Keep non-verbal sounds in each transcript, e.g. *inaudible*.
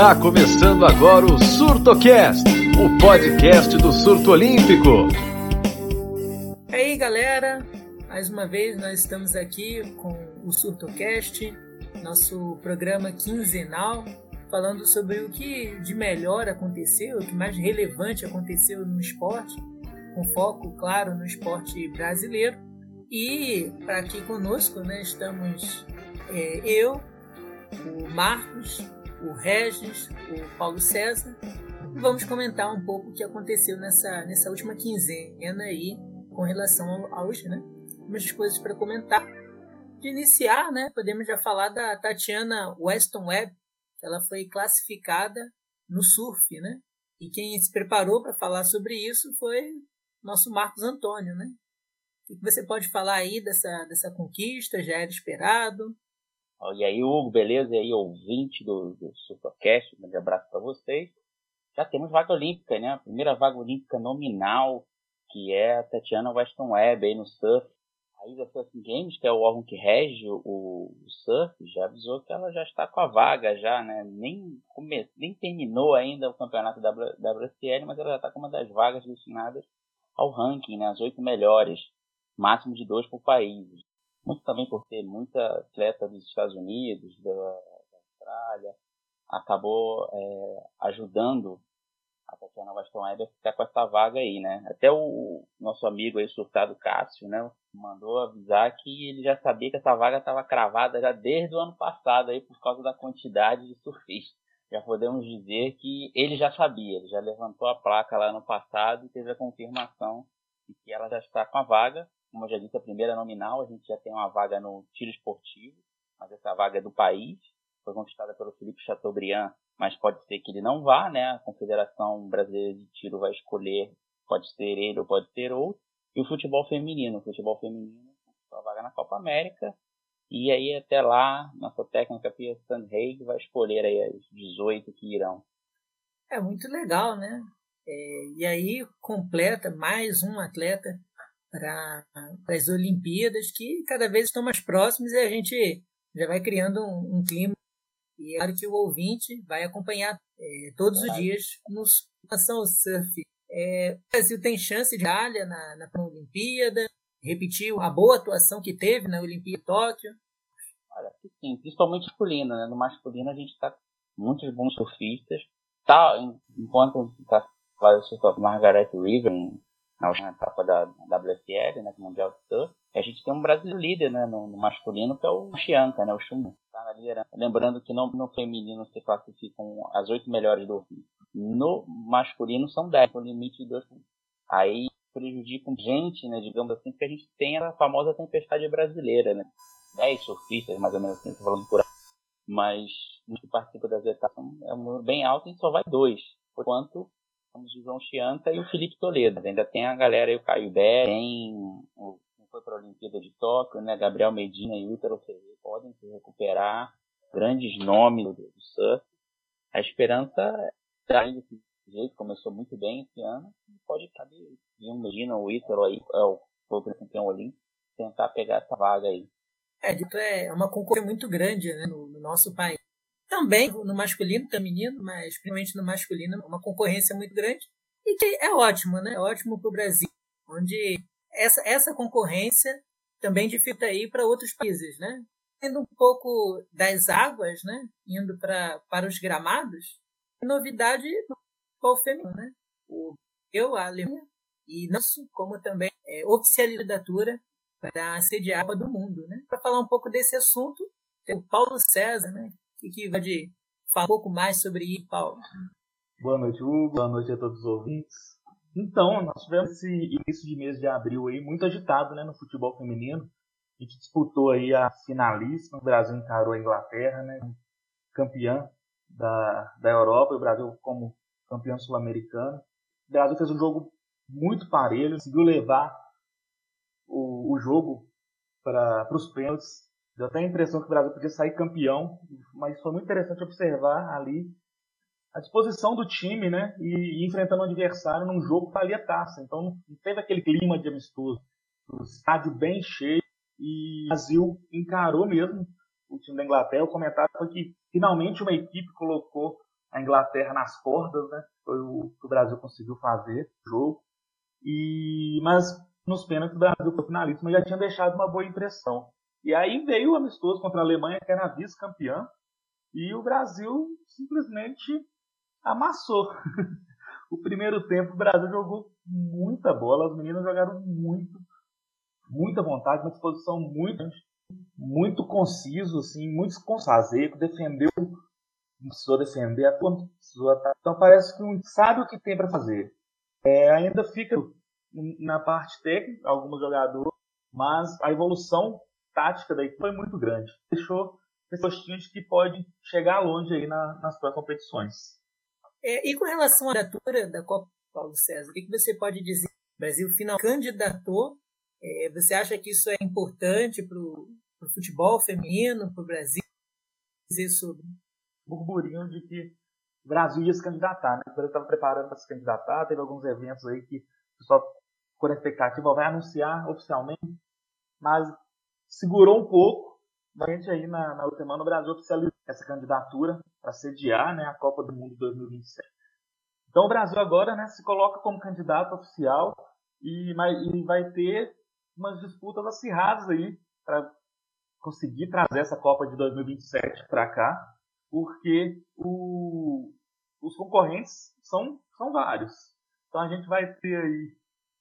Está começando agora o SurtoCast, o podcast do surto olímpico. E aí, galera, mais uma vez nós estamos aqui com o SurtoCast, nosso programa quinzenal, falando sobre o que de melhor aconteceu, o que mais relevante aconteceu no esporte, com foco, claro, no esporte brasileiro. E para aqui conosco, né, estamos é, eu, o Marcos, o Regis, o Paulo César. E vamos comentar um pouco o que aconteceu nessa, nessa última quinzena aí com relação aos, né? Umas coisas para comentar. De iniciar, né? Podemos já falar da Tatiana Weston Webb. Ela foi classificada no surf, né? E quem se preparou para falar sobre isso foi nosso Marcos Antônio, né? O que você pode falar aí dessa, dessa conquista? Já era esperado? E aí, Hugo, beleza? E aí, ouvinte do, do Supercast, um grande abraço para vocês. Já temos vaga olímpica, né? A primeira vaga olímpica nominal, que é a Tatiana Weston Webb aí no surf. A ISA Surfing Games, que é o órgão que rege o, o, surf, já avisou que ela já está com a vaga já, né? Nem, come, nem terminou ainda o campeonato da WSL, mas ela já está com uma das vagas destinadas ao ranking, né? As oito melhores, máximo de dois por país muito também por ter muita atleta dos Estados Unidos, da, da Austrália, acabou é, ajudando a Tatiana Baston Weber ficar com essa vaga aí, né? Até o nosso amigo aí, surtado Cássio, né? Mandou avisar que ele já sabia que essa vaga estava cravada já desde o ano passado aí por causa da quantidade de surfistas. Já podemos dizer que ele já sabia, ele já levantou a placa lá no passado e teve a confirmação de que ela já está com a vaga como eu já disse, a primeira nominal, a gente já tem uma vaga no tiro esportivo, mas essa vaga é do país, foi conquistada pelo Felipe Chateaubriand, mas pode ser que ele não vá, né? A Confederação Brasileira de Tiro vai escolher, pode ser ele ou pode ser outro. E o futebol feminino, o futebol feminino conquistou a vaga na Copa América, e aí até lá, nossa técnica Pia Sandhaig vai escolher aí as 18 que irão. É muito legal, né? É, e aí completa mais um atleta para as Olimpíadas, que cada vez estão mais próximas e a gente já vai criando um, um clima. E é claro que o ouvinte vai acompanhar é, todos os dias no Nação Surf. É, o Brasil tem chance de medalha na, na Olimpíada, repetiu a boa atuação que teve na Olimpíada de Tóquio. Olha, sim, principalmente masculino, né? No masculino a gente está com muitos bons surfistas. Tá, enquanto está fazendo surf Margaret River, na última etapa da WSL, né, Mundial de Surf. A gente tem um brasileiro líder né, no, no masculino, que é o Chianca, né, o Chum. Tá Lembrando que no, no feminino se classificam as oito melhores do Rio. No masculino são dez, o limite de dois. Aí prejudicam gente, né, digamos assim, porque a gente tem a famosa tempestade brasileira, né? Dez surfistas, mais ou menos assim, falando por aí. Mas os que participam das etapas é um número bem alto e só vai dois. Enquanto temos o João Chianta e o Felipe Toledo. Ainda tem a galera aí, o Caio Bé, tem o foi para a Olimpíada de Tóquio, né? Gabriel Medina e Útero Ferreira podem se recuperar. Grandes nomes do, do surf. A esperança está indo desse jeito, começou muito bem esse ano. Pode caber um Medina, o Ítalo aí, é o, o campeão olímpico, tentar pegar essa vaga aí. É, é uma concorrência muito grande né, no, no nosso país também no masculino, feminino, mas principalmente no masculino, uma concorrência muito grande. E que é ótimo, né? É ótimo para o Brasil, onde essa, essa concorrência também dificulta aí para outros países, né? Indo um pouco das águas, né? Indo pra, para os gramados, novidade no futebol feminino, né? O eu, a Alemanha, e não como também é, oficializatura para sediar a Copa do Mundo, né? Para falar um pouco desse assunto, tem o Paulo César, né? Que, que pode falar um pouco mais sobre isso, Paulo? Boa noite, Hugo. Boa noite a todos os ouvintes. Então, nós tivemos esse início de mês de abril aí muito agitado né, no futebol feminino. A gente disputou aí a finalíssima, o Brasil encarou a Inglaterra, né, campeã da, da Europa, e o Brasil como campeão sul-americano. O Brasil fez um jogo muito parelho, conseguiu levar o, o jogo para os pênaltis. Deu até a impressão que o Brasil podia sair campeão, mas foi muito interessante observar ali a disposição do time, né? E, e enfrentando o adversário num jogo que valia taça. Então não teve aquele clima de amistoso. O estádio bem cheio e o Brasil encarou mesmo o time da Inglaterra. O comentário foi que finalmente uma equipe colocou a Inglaterra nas cordas, né? Foi o que o Brasil conseguiu fazer no jogo. E, mas nos pênaltis o Brasil foi finalista, mas já tinha deixado uma boa impressão. E aí veio o amistoso contra a Alemanha, que era vice-campeã, e o Brasil simplesmente amassou. *laughs* o primeiro tempo o Brasil jogou muita bola, as meninas jogaram muito, muita vontade, uma disposição muito muito conciso, assim, muito consazeco, defendeu, não precisou defender, a precisou Então parece que sabe o que tem para fazer. É, ainda fica na parte técnica, alguns jogadores, mas a evolução tática daí foi muito grande. Deixou pessoas que pode chegar longe aí na, nas próximas competições. É, e com relação à candidatura da Copa Paulo César, o que, você pode dizer? O Brasil final candidatou. É, você acha que isso é importante para o futebol feminino, para o Brasil? Dizer sobre. Burburinho de que o Brasil ia se candidatar, né? O Brasil estava preparando para se candidatar, teve alguns eventos aí que o pessoal ficou na expectativa, vai anunciar oficialmente, mas segurou um pouco. A gente aí na, na última semana o Brasil oficializou essa candidatura para sediar né, a Copa do Mundo 2027. Então o Brasil agora né, se coloca como candidato oficial e, e vai ter umas disputas acirradas aí para conseguir trazer essa Copa de 2027 para cá, porque o, os concorrentes são, são vários. Então a gente vai ter aí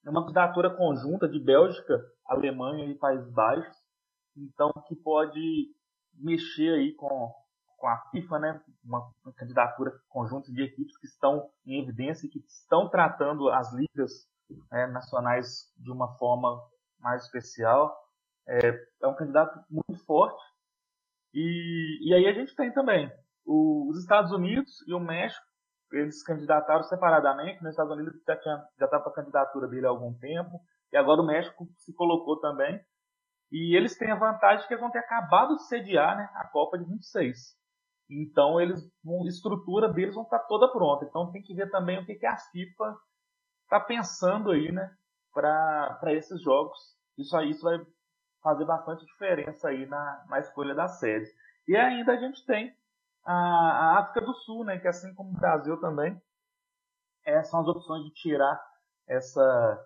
uma candidatura conjunta de Bélgica, Alemanha e Países Baixos, então que pode mexer aí com, com a FIFA, né, uma, uma candidatura conjunta de equipes que estão em evidência e que estão tratando as ligas é, nacionais de uma forma mais especial. É, é um candidato muito forte. E, e aí a gente tem também o, os Estados Unidos e o México, eles candidataram separadamente. Nos Estados Unidos já já estava com a candidatura dele há algum tempo e agora o México se colocou também. E eles têm a vantagem que eles vão ter acabado de sediar né, a Copa de 26. Então eles a estrutura deles vão estar toda pronta. Então tem que ver também o que, que a FIFA está pensando aí, né, para esses jogos. Isso aí isso vai fazer bastante diferença aí na, na escolha da sede. E ainda a gente tem a, a África do Sul, né, que assim como o Brasil também, é, são as opções de tirar essa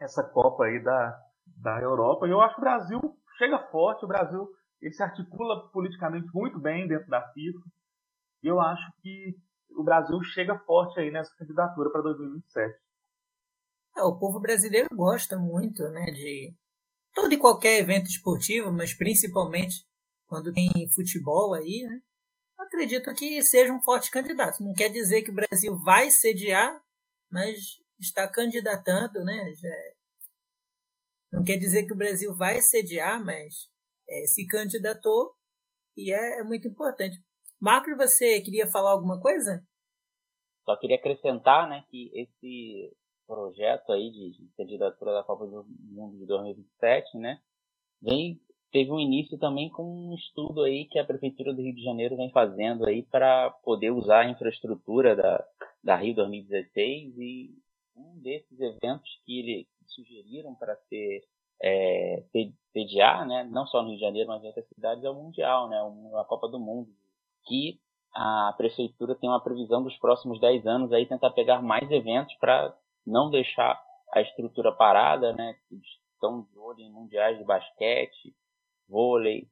essa Copa aí da, da Europa. E eu acho que o Brasil chega forte, o Brasil ele se articula politicamente muito bem dentro da FIFA. E eu acho que o Brasil chega forte aí nessa candidatura para 2027. É, o povo brasileiro gosta muito né, de todo e qualquer evento esportivo, mas principalmente quando tem futebol aí, né? Acredito que seja um forte candidato. Não quer dizer que o Brasil vai sediar, mas está candidatando, né? Não quer dizer que o Brasil vai sediar, mas é, se candidatou e é, é, muito importante. Marcos, você queria falar alguma coisa? Só queria acrescentar né, que esse projeto aí de, de candidatura da Copa do Mundo de 2027 né, vem, teve um início também com um estudo aí que a Prefeitura do Rio de Janeiro vem fazendo aí para poder usar a infraestrutura da, da Rio 2016 e um desses eventos que ele sugeriram para ser é, sediar, né, não só no Rio de Janeiro, mas em outras cidades, é o Mundial, né, a Copa do Mundo, que a prefeitura tem uma previsão dos próximos 10 anos aí tentar pegar mais eventos para não deixar a estrutura parada, né, estão de olho em mundiais de basquete, vôlei,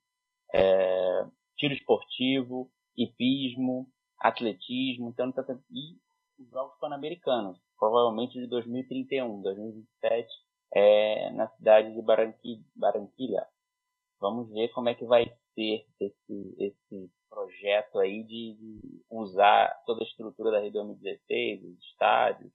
é, tiro esportivo, hipismo, atletismo, então tá, e os Jogos Pan-Americanos, provavelmente de 2031, 2027, é, na cidade de Barranquilla. Vamos ver como é que vai ser esse, esse projeto aí de, de usar toda a estrutura da Rio 2016, os estádios,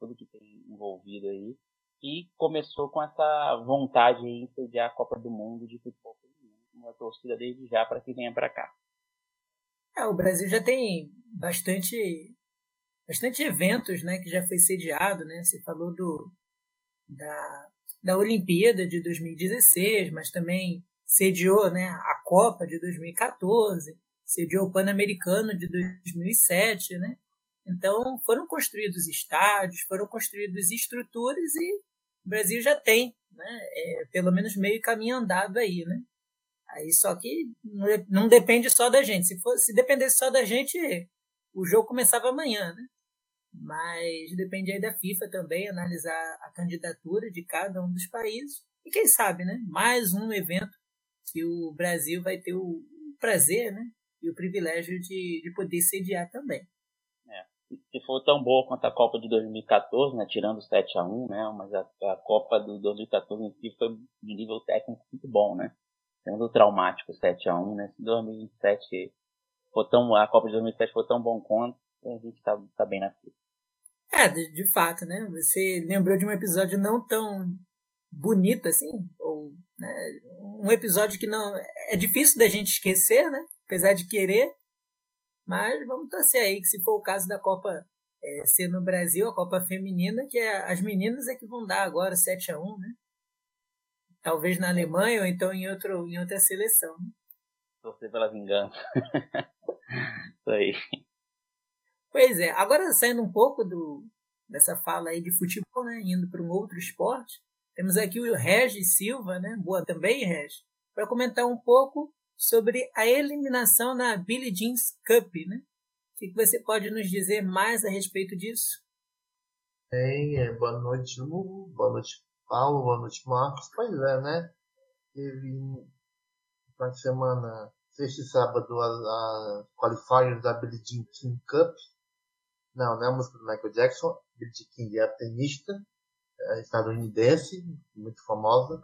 tudo que tem envolvido aí. E começou com essa vontade de sediar a Copa do Mundo de futebol feminino. Uma torcida desde já para que venha para cá. É, o Brasil já tem bastante bastante eventos, né, que já foi sediado, né? Você falou do da, da Olimpíada de 2016, mas também sediou, né, a Copa de 2014, sediou o Pan-Americano de 2007, né? Então foram construídos estádios, foram construídas estruturas e o Brasil já tem, né? É, pelo menos meio caminho andado aí, né? Aí só que não depende só da gente. Se, for, se dependesse só da gente, o jogo começava amanhã, né? Mas depende aí da FIFA também analisar a candidatura de cada um dos países. E quem sabe, né? Mais um evento que o Brasil vai ter o prazer, né? E o privilégio de, de poder sediar também. É. Se for tão boa quanto a Copa de 2014, né? Tirando o 7 a 1 né? Mas a, a Copa de 2014 em si foi de nível técnico muito bom, né? Sendo traumático 7 a 1 né? Se 2007 for tão, a Copa de 2007 for tão bom quanto, a gente tá, tá bem na fila. É, de, de, fato, né? Você lembrou de um episódio não tão bonito assim, ou né, um episódio que não é difícil da gente esquecer, né? Apesar de querer, mas vamos torcer aí que se for o caso da Copa é, ser no Brasil, a Copa Feminina, que é, as meninas é que vão dar agora 7 a 1 né? Talvez na Alemanha ou então em, outro, em outra seleção. Torcer pela vingança. *laughs* Isso aí. Pois é, agora saindo um pouco do, dessa fala aí de futebol, né, indo para um outro esporte, temos aqui o Regis Silva, né, boa também, Regis, para comentar um pouco sobre a eliminação na Billie Jeans Cup, né? O que você pode nos dizer mais a respeito disso? Bem, é, boa noite, Hugo, boa noite, Paulo, boa noite, Marcos. Pois é, né? Teve na semana, sexta e sábado, a, qualifiers da Billie Jean King Cup, não, não é a música do Michael Jackson. Billie King é a tenista é estadunidense, muito famosa.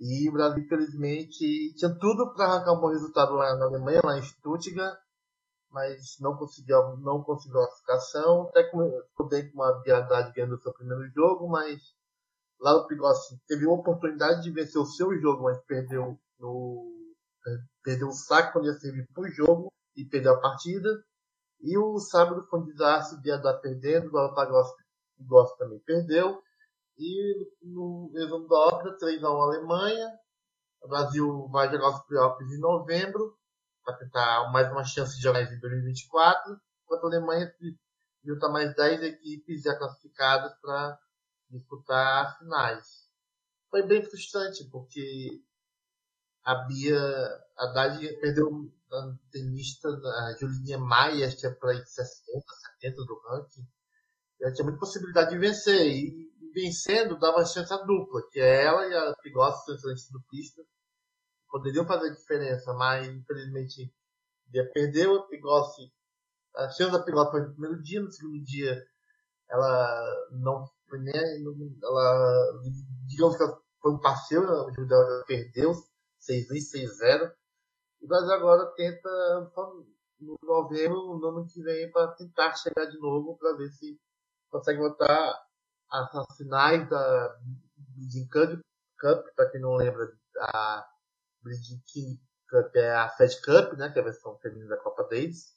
E o Brasil, infelizmente, tinha tudo para arrancar um bom resultado lá na Alemanha, lá em Stuttgart, mas não conseguiu, não conseguiu a classificação. Até ficou bem com uma viadade ganhando o seu primeiro jogo, mas lá no Pigossi teve uma oportunidade de vencer o seu jogo, mas perdeu no perdeu o saco quando ia servir para o jogo e perdeu a partida. E o sábado foi um desastre, de dar perdendo, o Galatasaray também perdeu. E no resumo da ópera, 3x1 Alemanha. O Brasil vai jogar os playoffs em novembro, para tentar mais uma chance de jogar em 2024. Enquanto a Alemanha junta mais 10 equipes já classificadas para disputar as finais. Foi bem frustrante, porque a Bia Haddad perdeu a tenista a Julinha Maia, tinha para 60, 70 do ranking. Ela tinha muita possibilidade de vencer. E, vencendo dava chance a dupla, que é ela e a são excelentes duplistas. Poderiam fazer diferença, mas infelizmente Bia perdeu. A Pigossi, a chance da Pigossi foi no primeiro dia, no segundo dia ela não foi nem. Ela, digamos que ela foi um passeio, o Judeu perdeu 6-1 6-0 o Brasil agora tenta, no novembro, no ano que vem, para tentar chegar de novo, para ver se consegue voltar às finais da Bleeding Cup, para quem não lembra, a Bleeding King Cup é a Fed Cup, né, que é a versão feminina da Copa Davis.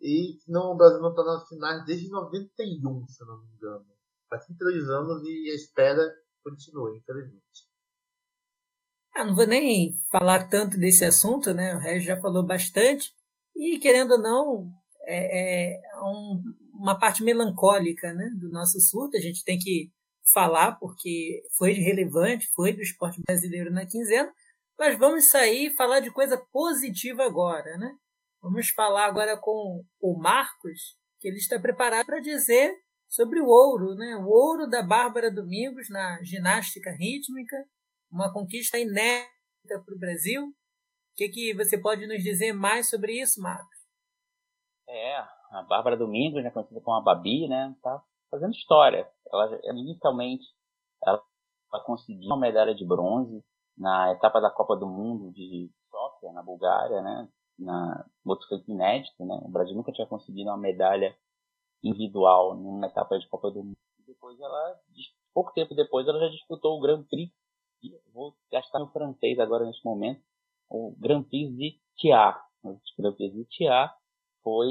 E não, o Brasil não está nas finais desde 91, se não me engano. Faz 33 anos e a espera continua, infelizmente. Ah, não vou nem falar tanto desse assunto, né? O Regis já falou bastante. E, querendo ou não, é, é um, uma parte melancólica né, do nosso surto. A gente tem que falar, porque foi relevante, foi do esporte brasileiro na quinzena. Mas vamos sair e falar de coisa positiva agora, né? Vamos falar agora com o Marcos, que ele está preparado para dizer sobre o ouro, né? O ouro da Bárbara Domingos na ginástica rítmica uma conquista inédita para o Brasil. O que, que você pode nos dizer mais sobre isso, Marcos? É, a Bárbara Domingos, né, conhecida como a Babi, né, tá fazendo história. Ela inicialmente ela, ela conseguiu uma medalha de bronze na etapa da Copa do Mundo de Sofia, na Bulgária, né, na feito inédito, né. O Brasil nunca tinha conseguido uma medalha individual numa etapa de Copa do Mundo. Depois ela, pouco tempo depois, ela já disputou o Grand Prix vou gastar no francês agora nesse momento, o Grand Prix de Tia. O Grand Prix de Tia foi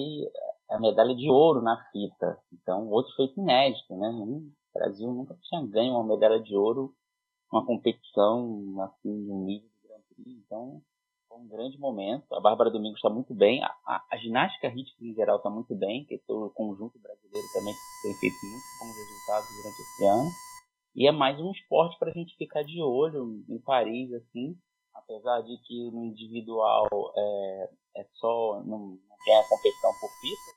a medalha de ouro na fita. Então, outro feito inédito, né? O Brasil nunca tinha ganho uma medalha de ouro uma competição assim de um nível do Grand Prix. Então, foi um grande momento. A Bárbara Domingos está muito bem. A, a, a, ginástica rítmica em geral está muito bem, que o conjunto brasileiro também tem feito muito bons resultados durante esse ano. E é mais um esporte para a gente ficar de olho em Paris, assim, apesar de que no individual é, é só, não, não tem a competição por pista,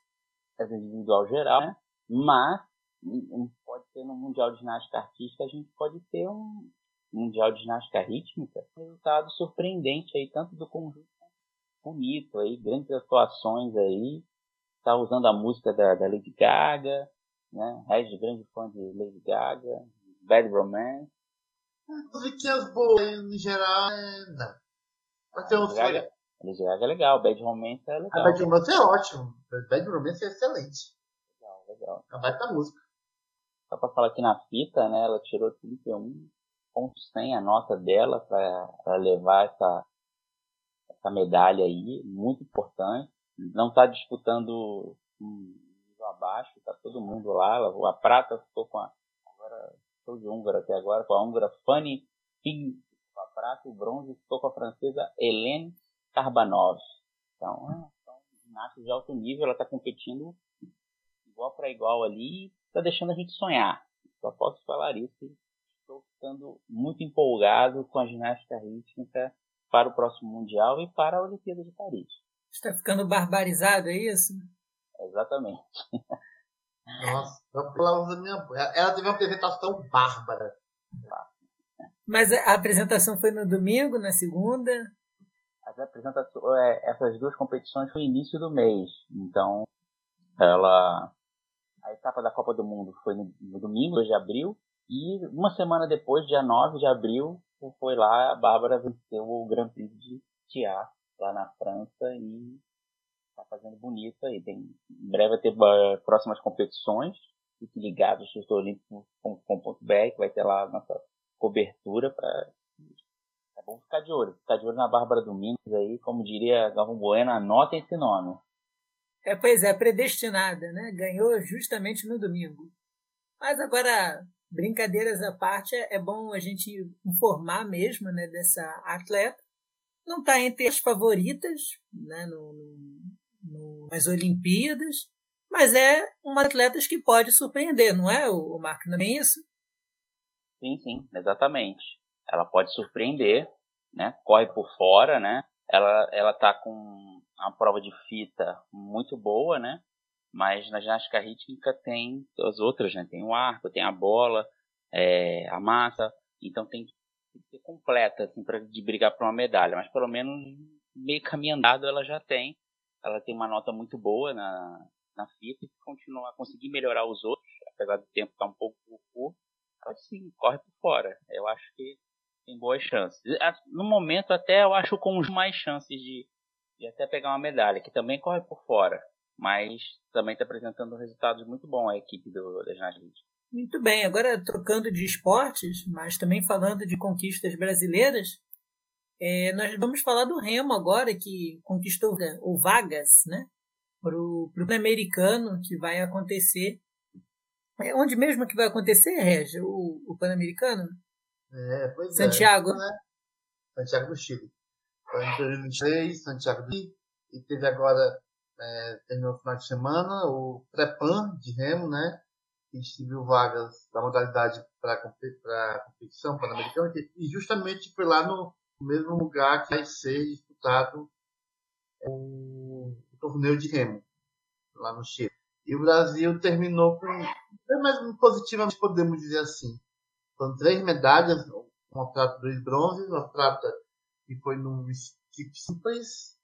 essa individual geral, né? Mas pode ser no Mundial de Ginástica Artística, a gente pode ter um Mundial de Ginástica Rítmica, resultado surpreendente aí, tanto do conjunto bonito aí, grandes atuações aí, tá usando a música da, da Lady Gaga, né? Regis, grande fã de Lady Gaga, Bad Romance. Musiquinhas boas, no geral, é... não. Mas tem outros Gaga, Lady Gaga é legal, Bad Romance é legal. A Bad Romance é ótimo, Bad Romance é excelente. Legal, legal. A baita música. Só pra falar aqui na fita, né? Ela tirou 31 pontos sem a nota dela para levar essa, essa medalha aí, muito importante. Não está disputando um nível abaixo, está todo mundo lá. A prata ficou com a. Estou de húngara até agora, com a húngara Fanny Fig com a prata, o bronze ficou com a francesa Helene Karbanov. Então, é, são ginastas de alto nível, ela está competindo igual para igual ali está deixando a gente sonhar. Só posso falar isso. Estou ficando muito empolgado com a ginástica rítmica para o próximo Mundial e para a Olimpíada de Paris. Está ficando barbarizado, é isso? Exatamente. *laughs* Nossa, eu minha... ela teve uma apresentação bárbara. Mas a apresentação foi no domingo, na segunda? As apresentações, é, essas duas competições foi início do mês. Então, ela a etapa da Copa do Mundo foi no, domingo, 2 de abril, e uma semana depois, dia 9 de abril, foi lá, a Bárbara venceu o Grand Prix de Tiá, lá na França, e tá fazendo bonito aí. Tem, em breve vai ter uh, próximas competições, fique ligado no surtoolímpico.com.br, que vai ter lá a nossa cobertura para é bom ficar de olho. Ficar de olho na Bárbara Domingos aí, como diria Galvão Bueno, anota esse nome. É, pois é, predestinada, né? Ganhou justamente no domingo. Mas agora, brincadeiras à parte, é bom a gente informar mesmo né, dessa atleta. Não está entre as favoritas né, no, no, nas Olimpíadas, mas é uma atleta que pode surpreender, não é, o, o Marco? Não é isso? Sim, sim, exatamente. Ela pode surpreender, né? Corre por fora, né? Ela, ela tá com a prova de fita muito boa, né? Mas na ginástica rítmica tem as outras, né? Tem o arco, tem a bola, é, a massa. Então tem que ser completa, assim, para de brigar por uma medalha. Mas pelo menos meio caminho andado ela já tem. Ela tem uma nota muito boa na, na fita e continua a conseguir melhorar os outros, apesar do tempo estar tá um pouco curto. Ela sim, corre por fora. Eu acho que tem boas chances. No momento até eu acho com mais chances de e até pegar uma medalha, que também corre por fora, mas também está apresentando resultados muito bons a equipe do, da ginástica. Muito bem, agora trocando de esportes, mas também falando de conquistas brasileiras, é, nós vamos falar do Remo agora, que conquistou o vagas né, para o Pan-Americano, que vai acontecer. É onde mesmo que vai acontecer, Regia, o, o Pan-Americano? É, pois Santiago. é. Santiago, né? Santiago do Chile. Foi em 2023, Santiago de e teve agora, é, terminou o final de semana, o pré-pan de remo, né? Que distribuiu vagas da modalidade para a competição pan-americana e justamente foi lá no mesmo lugar que vai ser disputado o, o torneio de remo, lá no Chile. E o Brasil terminou com, é mais positivamente podemos dizer assim, são três medalhas, uma prata, dois bronzes, uma prata que foi no skip simples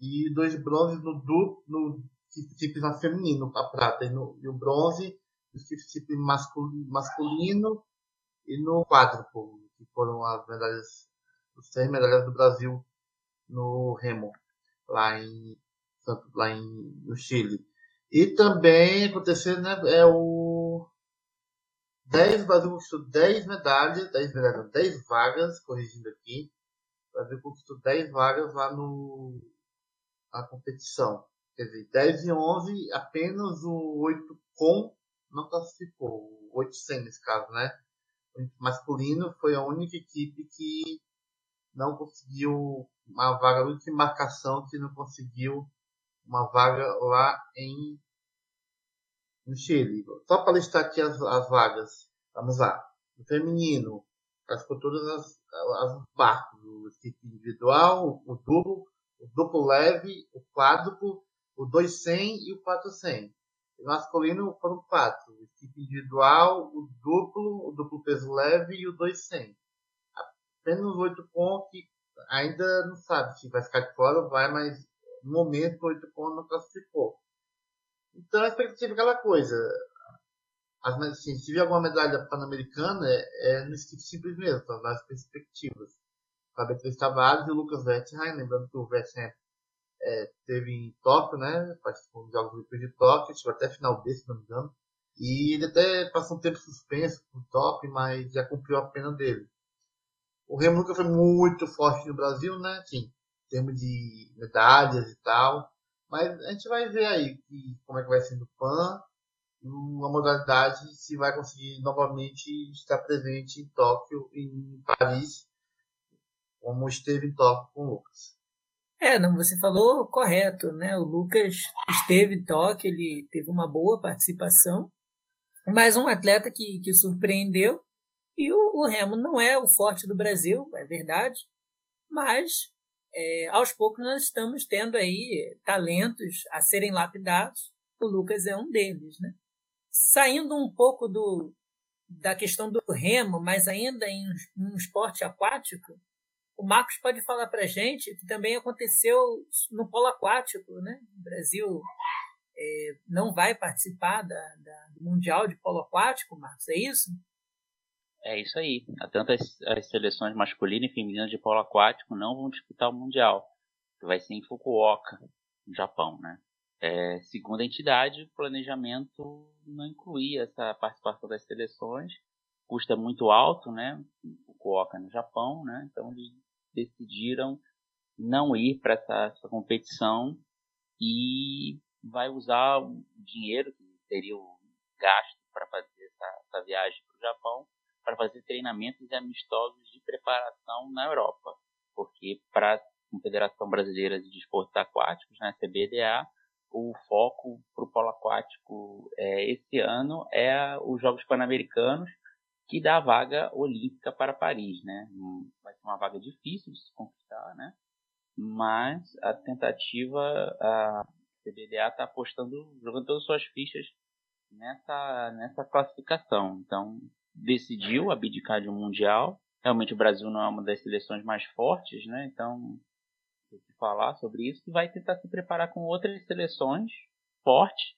e dois bronzes no duplo, no skip na feminino, a prata e, no, e o bronze no skip masculino, masculino e no quádruplo, que foram as medalhas, as três medalhas do Brasil no remo, lá em lá em, no Chile. E também aconteceu, né, é o 10, o Brasil conquistou 10 medalhas, 10 medalhas, 10 vagas, corrigindo aqui, o Brasil conquistou 10 vagas lá no, na competição. Quer dizer, 10 e 11, apenas o 8 com não classificou. O 8 sem nesse caso, né? O masculino foi a única equipe que não conseguiu uma vaga, única marcação que não conseguiu uma vaga lá em no Chile. Só para listar aqui as, as vagas. Vamos lá. O feminino, classificou todas as, as barcos, o equipe individual, o duplo, o duplo leve, o quádruplo, o 200 e o 400. O masculino foram quatro: o equipe individual, o duplo, o duplo peso leve e o 200. Apenas oito pontos que ainda não sabe se vai ficar de fora ou vai, mas no momento o pontos não classificou. Então a expectativa é aquela coisa. As, assim, se vier alguma medalha pan-americana, é, é no esquife simples mesmo, são as perspectivas. O Beatriz Tavares e o Lucas Wertheim, lembrando que o Wertheim é, teve em Tóquio, né? Participou dos Jogos Olímpicos de Tóquio, chegou até a final B, se não me engano. E ele até passou um tempo suspenso por Tóquio, mas já cumpriu a pena dele. O Remo nunca foi muito forte no Brasil, né? Assim, em termos de medalhas e tal. Mas a gente vai ver aí que, como é que vai ser no PAN uma modalidade se vai conseguir novamente estar presente em Tóquio e em Paris, como esteve em Tóquio com o Lucas. É, não, você falou correto, né? O Lucas esteve em Tóquio, ele teve uma boa participação, mas um atleta que, que surpreendeu. E o, o Remo não é o forte do Brasil, é verdade, mas é, aos poucos nós estamos tendo aí talentos a serem lapidados. O Lucas é um deles, né? Saindo um pouco do, da questão do remo, mas ainda em um esporte aquático, o Marcos pode falar para gente que também aconteceu no polo aquático, né? O Brasil é, não vai participar da, da, do Mundial de Polo Aquático, Marcos, é isso? É isso aí. Tanto as, as seleções masculinas e femininas de polo aquático não vão disputar o Mundial, que vai ser em Fukuoka, no Japão, né? É, segundo a entidade, o planejamento não incluía essa participação das seleções. Custa muito alto, né? Fukuoka no Japão, né? Então eles decidiram não ir para essa, essa, competição e vai usar o dinheiro que seria o gasto para fazer essa, essa viagem para o Japão para fazer treinamentos amistosos de preparação na Europa, porque para a Confederação Brasileira de Desportos Aquáticos, né, CBDA, o foco para o polo aquático é, esse ano é os Jogos Pan-Americanos, que dá a vaga olímpica para Paris, né? Vai ser uma vaga difícil de se conquistar, né? Mas a tentativa, a CBDA está apostando, jogando todas as suas fichas nessa, nessa classificação. Então, decidiu abdicar de um mundial. Realmente o Brasil não é uma das seleções mais fortes, né? Então, tem que falar sobre isso e vai tentar se preparar com outras seleções fortes,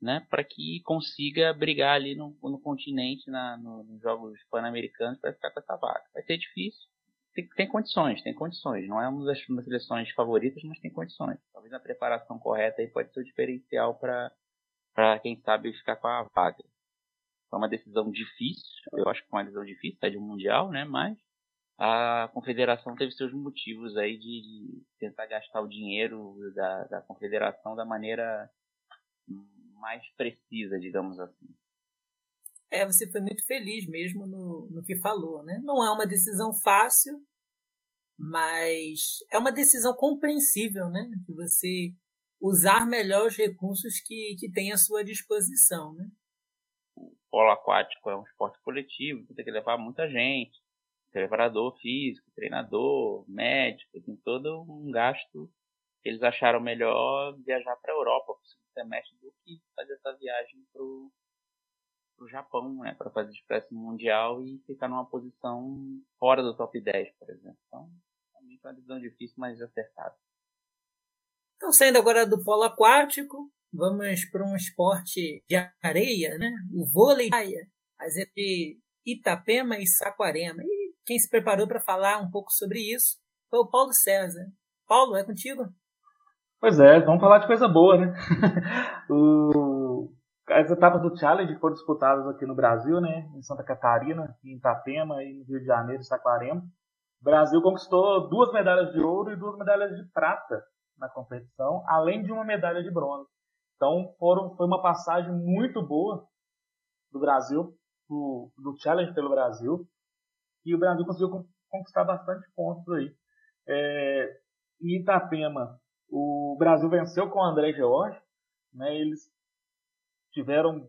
né? Para que consiga brigar ali no, no continente, na, no, nos Jogos Pan-Americanos, para ficar com essa vaga. Vai ser difícil. Tem, tem, condições, tem condições. Não é uma das, uma das seleções favoritas, mas tem condições. Talvez a preparação correta aí pode ser o diferencial para quem sabe ficar com a vaga. Foi uma decisão difícil, eu acho que foi uma decisão difícil, é de um mundial, né? Mas a confederação teve seus motivos aí de, tentar gastar o dinheiro da, da confederação da maneira mais precisa, digamos assim. É, você foi muito feliz mesmo no, no que falou, né? Não é uma decisão fácil, mas é uma decisão compreensível, né? De você usar melhor os recursos que, que tem à sua disposição, né? Polo aquático é um esporte coletivo, tem que levar muita gente, preparador físico, treinador, médico, tem todo um gasto. Eles acharam melhor viajar para a Europa para o segundo semestre do que fazer essa viagem para o Japão, né, para fazer expresso mundial e ficar numa posição fora do top 10, por exemplo. Então, realmente é uma decisão difícil, mas acertada. Então, saindo agora do polo aquático, vamos para um esporte de areia, né? O vôlei de areia, de Itapema e Saquarema. E quem se preparou para falar um pouco sobre isso foi o Paulo César. Paulo, é contigo? Pois é, vamos falar de coisa boa, né? *laughs* o... As etapas do Challenge foram disputadas aqui no Brasil, né? Em Santa Catarina, em Itapema e no Rio de Janeiro e Saquarema. O Brasil conquistou duas medalhas de ouro e duas medalhas de prata na competição, além de uma medalha de bronze. Então foram, foi uma passagem muito boa do Brasil, do, do Challenge pelo Brasil, e o Brasil conseguiu conquistar bastante pontos aí. É, em Itapema, o Brasil venceu com o André George, né, eles tiveram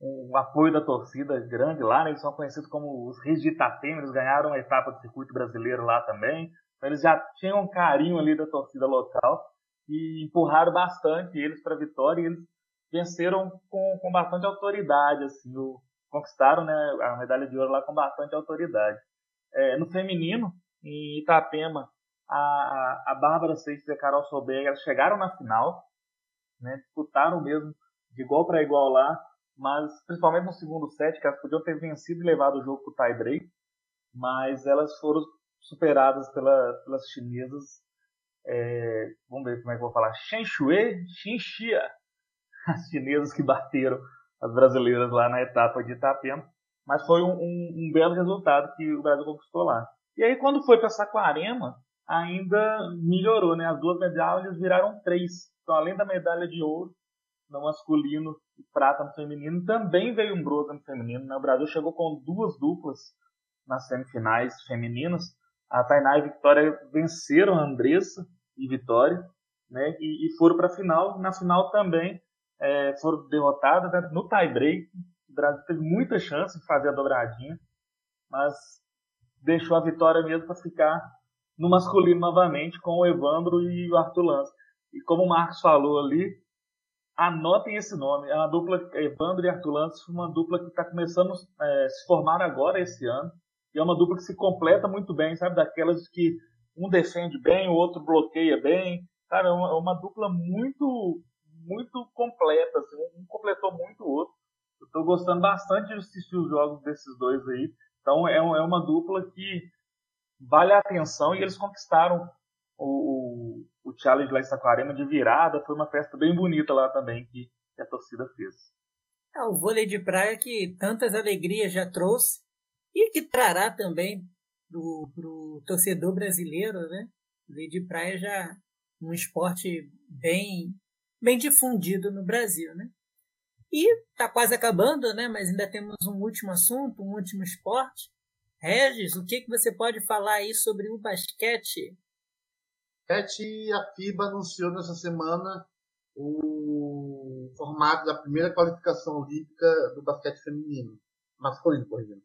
um apoio da torcida grande lá, né, eles são conhecidos como os Reis de Itapema, eles ganharam a etapa do circuito brasileiro lá também, Então, eles já tinham um carinho ali da torcida local e empurraram bastante eles para a vitória e eles venceram com, com bastante autoridade, assim, o, conquistaram né, a medalha de ouro lá com bastante autoridade. É, no feminino, em Itapema, a, a Bárbara Seixas e a Carol elas chegaram na final, né, disputaram mesmo de igual para igual lá, mas principalmente no segundo set, que elas podiam ter vencido e levado o jogo para o tie break, mas elas foram superadas pela, pelas chinesas. É, vamos ver como é que eu vou falar. Shen Shue, Xin Xia. As chinesas que bateram as brasileiras lá na etapa de Itapema. Mas foi um, um, um belo resultado que o Brasil conquistou lá. E aí, quando foi para Saquarema, ainda melhorou, né? As duas medalhas viraram três. Então, além da medalha de ouro no masculino e prata no feminino, também veio um bronze no feminino. Né? O Brasil chegou com duas duplas nas semifinais femininas. A Tainá e a Vitória venceram a Andressa e Vitória, né? E, e foram para a final. Na final também é, foram derrotadas né? no tie break. O Brasil teve muita chance de fazer a dobradinha, mas deixou a vitória mesmo para ficar no masculino novamente com o Evandro e o Arthur Lance. E como o Marcos falou ali, anotem esse nome. É uma dupla, Evandro e Arthur Lance, uma dupla que está começando a é, se formar agora esse ano. E é uma dupla que se completa muito bem, sabe? Daquelas que um defende bem, o outro bloqueia bem. Cara, é uma, é uma dupla muito, muito completa. Assim, um completou muito o outro. Eu estou gostando bastante de assistir os jogos desses dois aí. Então é, é uma dupla que vale a atenção e eles conquistaram o, o, o Challenge lá em Saquarema de virada. Foi uma festa bem bonita lá também que, que a torcida fez. É o vôlei de praia que tantas alegrias já trouxe e que trará também para o torcedor brasileiro, né? O de praia já um esporte bem bem difundido no Brasil, né? E está quase acabando, né? Mas ainda temos um último assunto, um último esporte, Regis, o que, que você pode falar aí sobre o basquete? Basquete, a FIBA anunciou nessa semana o formato da primeira qualificação olímpica do basquete feminino, masculino, corrigindo.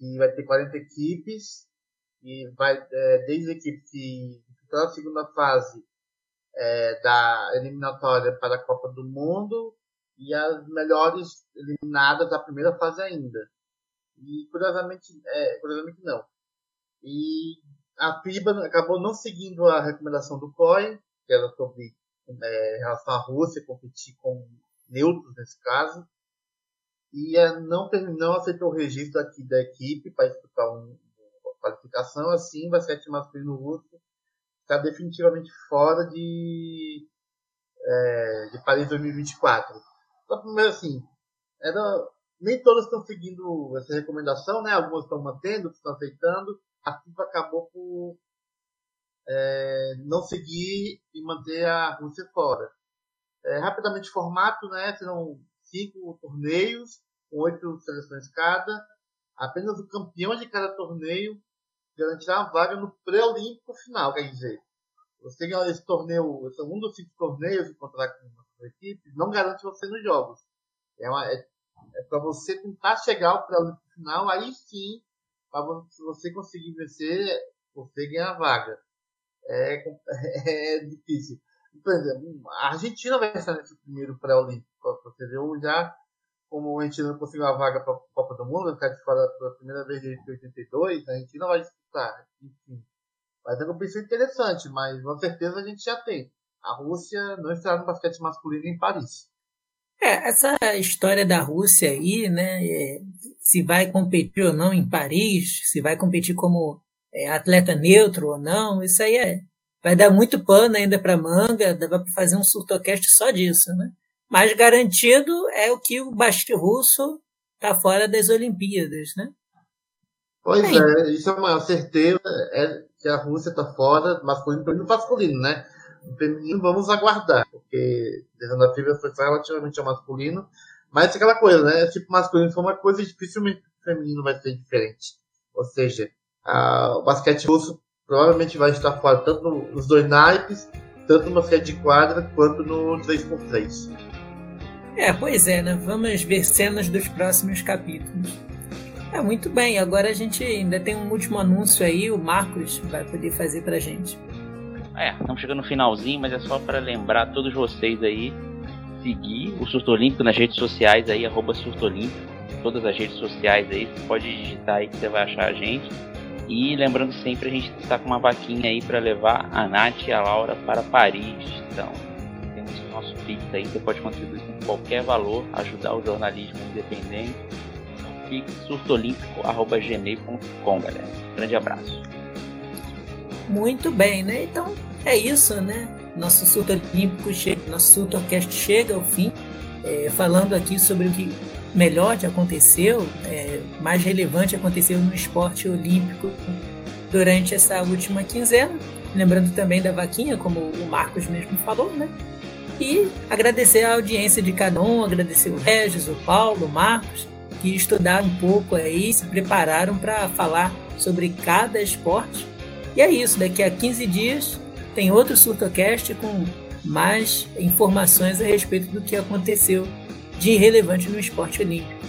Que vai ter 40 equipes, e vai é, desde a equipe que está na segunda fase é, da eliminatória para a Copa do Mundo e as melhores eliminadas da primeira fase ainda. E curiosamente, é, curiosamente não. E a FIBA acabou não seguindo a recomendação do COI, que era sobre é, relação à Rússia competir com neutros nesse caso, e não, não aceitou o registro aqui da equipe para disputar um, uma qualificação, assim o basquete masculino russo está definitivamente fora de, é, de Paris 2024. Então, primeiro assim, era nem todas estão seguindo essa recomendação, né? Algumas estão mantendo, estão aceitando. A FIFA acabou por é, não seguir e manter a Rússia fora. É, rapidamente formato, né? Serão cinco torneios, com oito seleções cada. Apenas o campeão de cada torneio garantirá a vaga no pré-olímpico final, quer dizer. Você ganhar esse torneio, esse é um dos cinco torneios que contará com a equipe, não garante você nos jogos. É, é é para você tentar chegar ao final, aí sim, para você conseguir vencer, você ganhar a vaga. É, *laughs* é difícil. Por exemplo, a Argentina vai estar nesse primeiro pré-olímpico. Você viu já como a Argentina conseguiu a vaga para a Copa do Mundo, ficar de fora pela primeira vez desde 82, a Argentina vai disputar. Enfim. Vai ser uma competição interessante, mas com certeza a gente já tem. A Rússia não estará no basquete masculino em Paris. É, essa história da Rússia aí, né? É, se vai competir ou não em Paris, se vai competir como é, atleta neutro ou não, isso aí é, vai dar muito pano ainda para manga, dá para fazer um surtocast só disso, né? Mas garantido é o que o basquete russo está fora das Olimpíadas, né? Pois é, é isso é uma certeza, é que a Rússia está fora, masculino e masculino, né? O feminino vamos aguardar, porque desde a FIBA foi relativamente ao masculino, mas é aquela coisa, né? Tipo, masculino foi uma coisa dificilmente o feminino vai ser diferente. Ou seja, a, o basquete russo provavelmente vai estar fora tanto nos dois naipes, tanto no basquete de quadra quanto no 3x3. É, pois é, né? Vamos ver cenas dos próximos capítulos. É, muito bem. Agora a gente ainda tem um último anúncio aí, o Marcos vai poder fazer pra gente. É, estamos chegando no finalzinho, mas é só para lembrar todos vocês aí seguir o Surto Olímpico nas redes sociais aí, arroba Surto Olímpico, todas as redes sociais aí, você pode digitar aí que você vai achar a gente. E lembrando sempre, a gente está com uma vaquinha aí para levar a Nath e a Laura para Paris. Então, nosso Pix aí, você pode contribuir com qualquer valor, ajudar o jornalismo independente. Pix surtolímpico.gmail.com, galera. Grande abraço. Muito bem, né? Então é isso, né? Nosso surto olímpico chega, nosso surtocast chega ao fim, é, falando aqui sobre o que melhor te aconteceu, é, mais relevante aconteceu no esporte olímpico durante essa última quinzena. Lembrando também da vaquinha, como o Marcos mesmo falou, né? E agradecer a audiência de cada um, agradecer o Regis, o Paulo, o Marcos, que estudaram um pouco aí, se prepararam para falar sobre cada esporte. E é isso, daqui a 15 dias tem outro SurtoCast com mais informações a respeito do que aconteceu de irrelevante no esporte olímpico.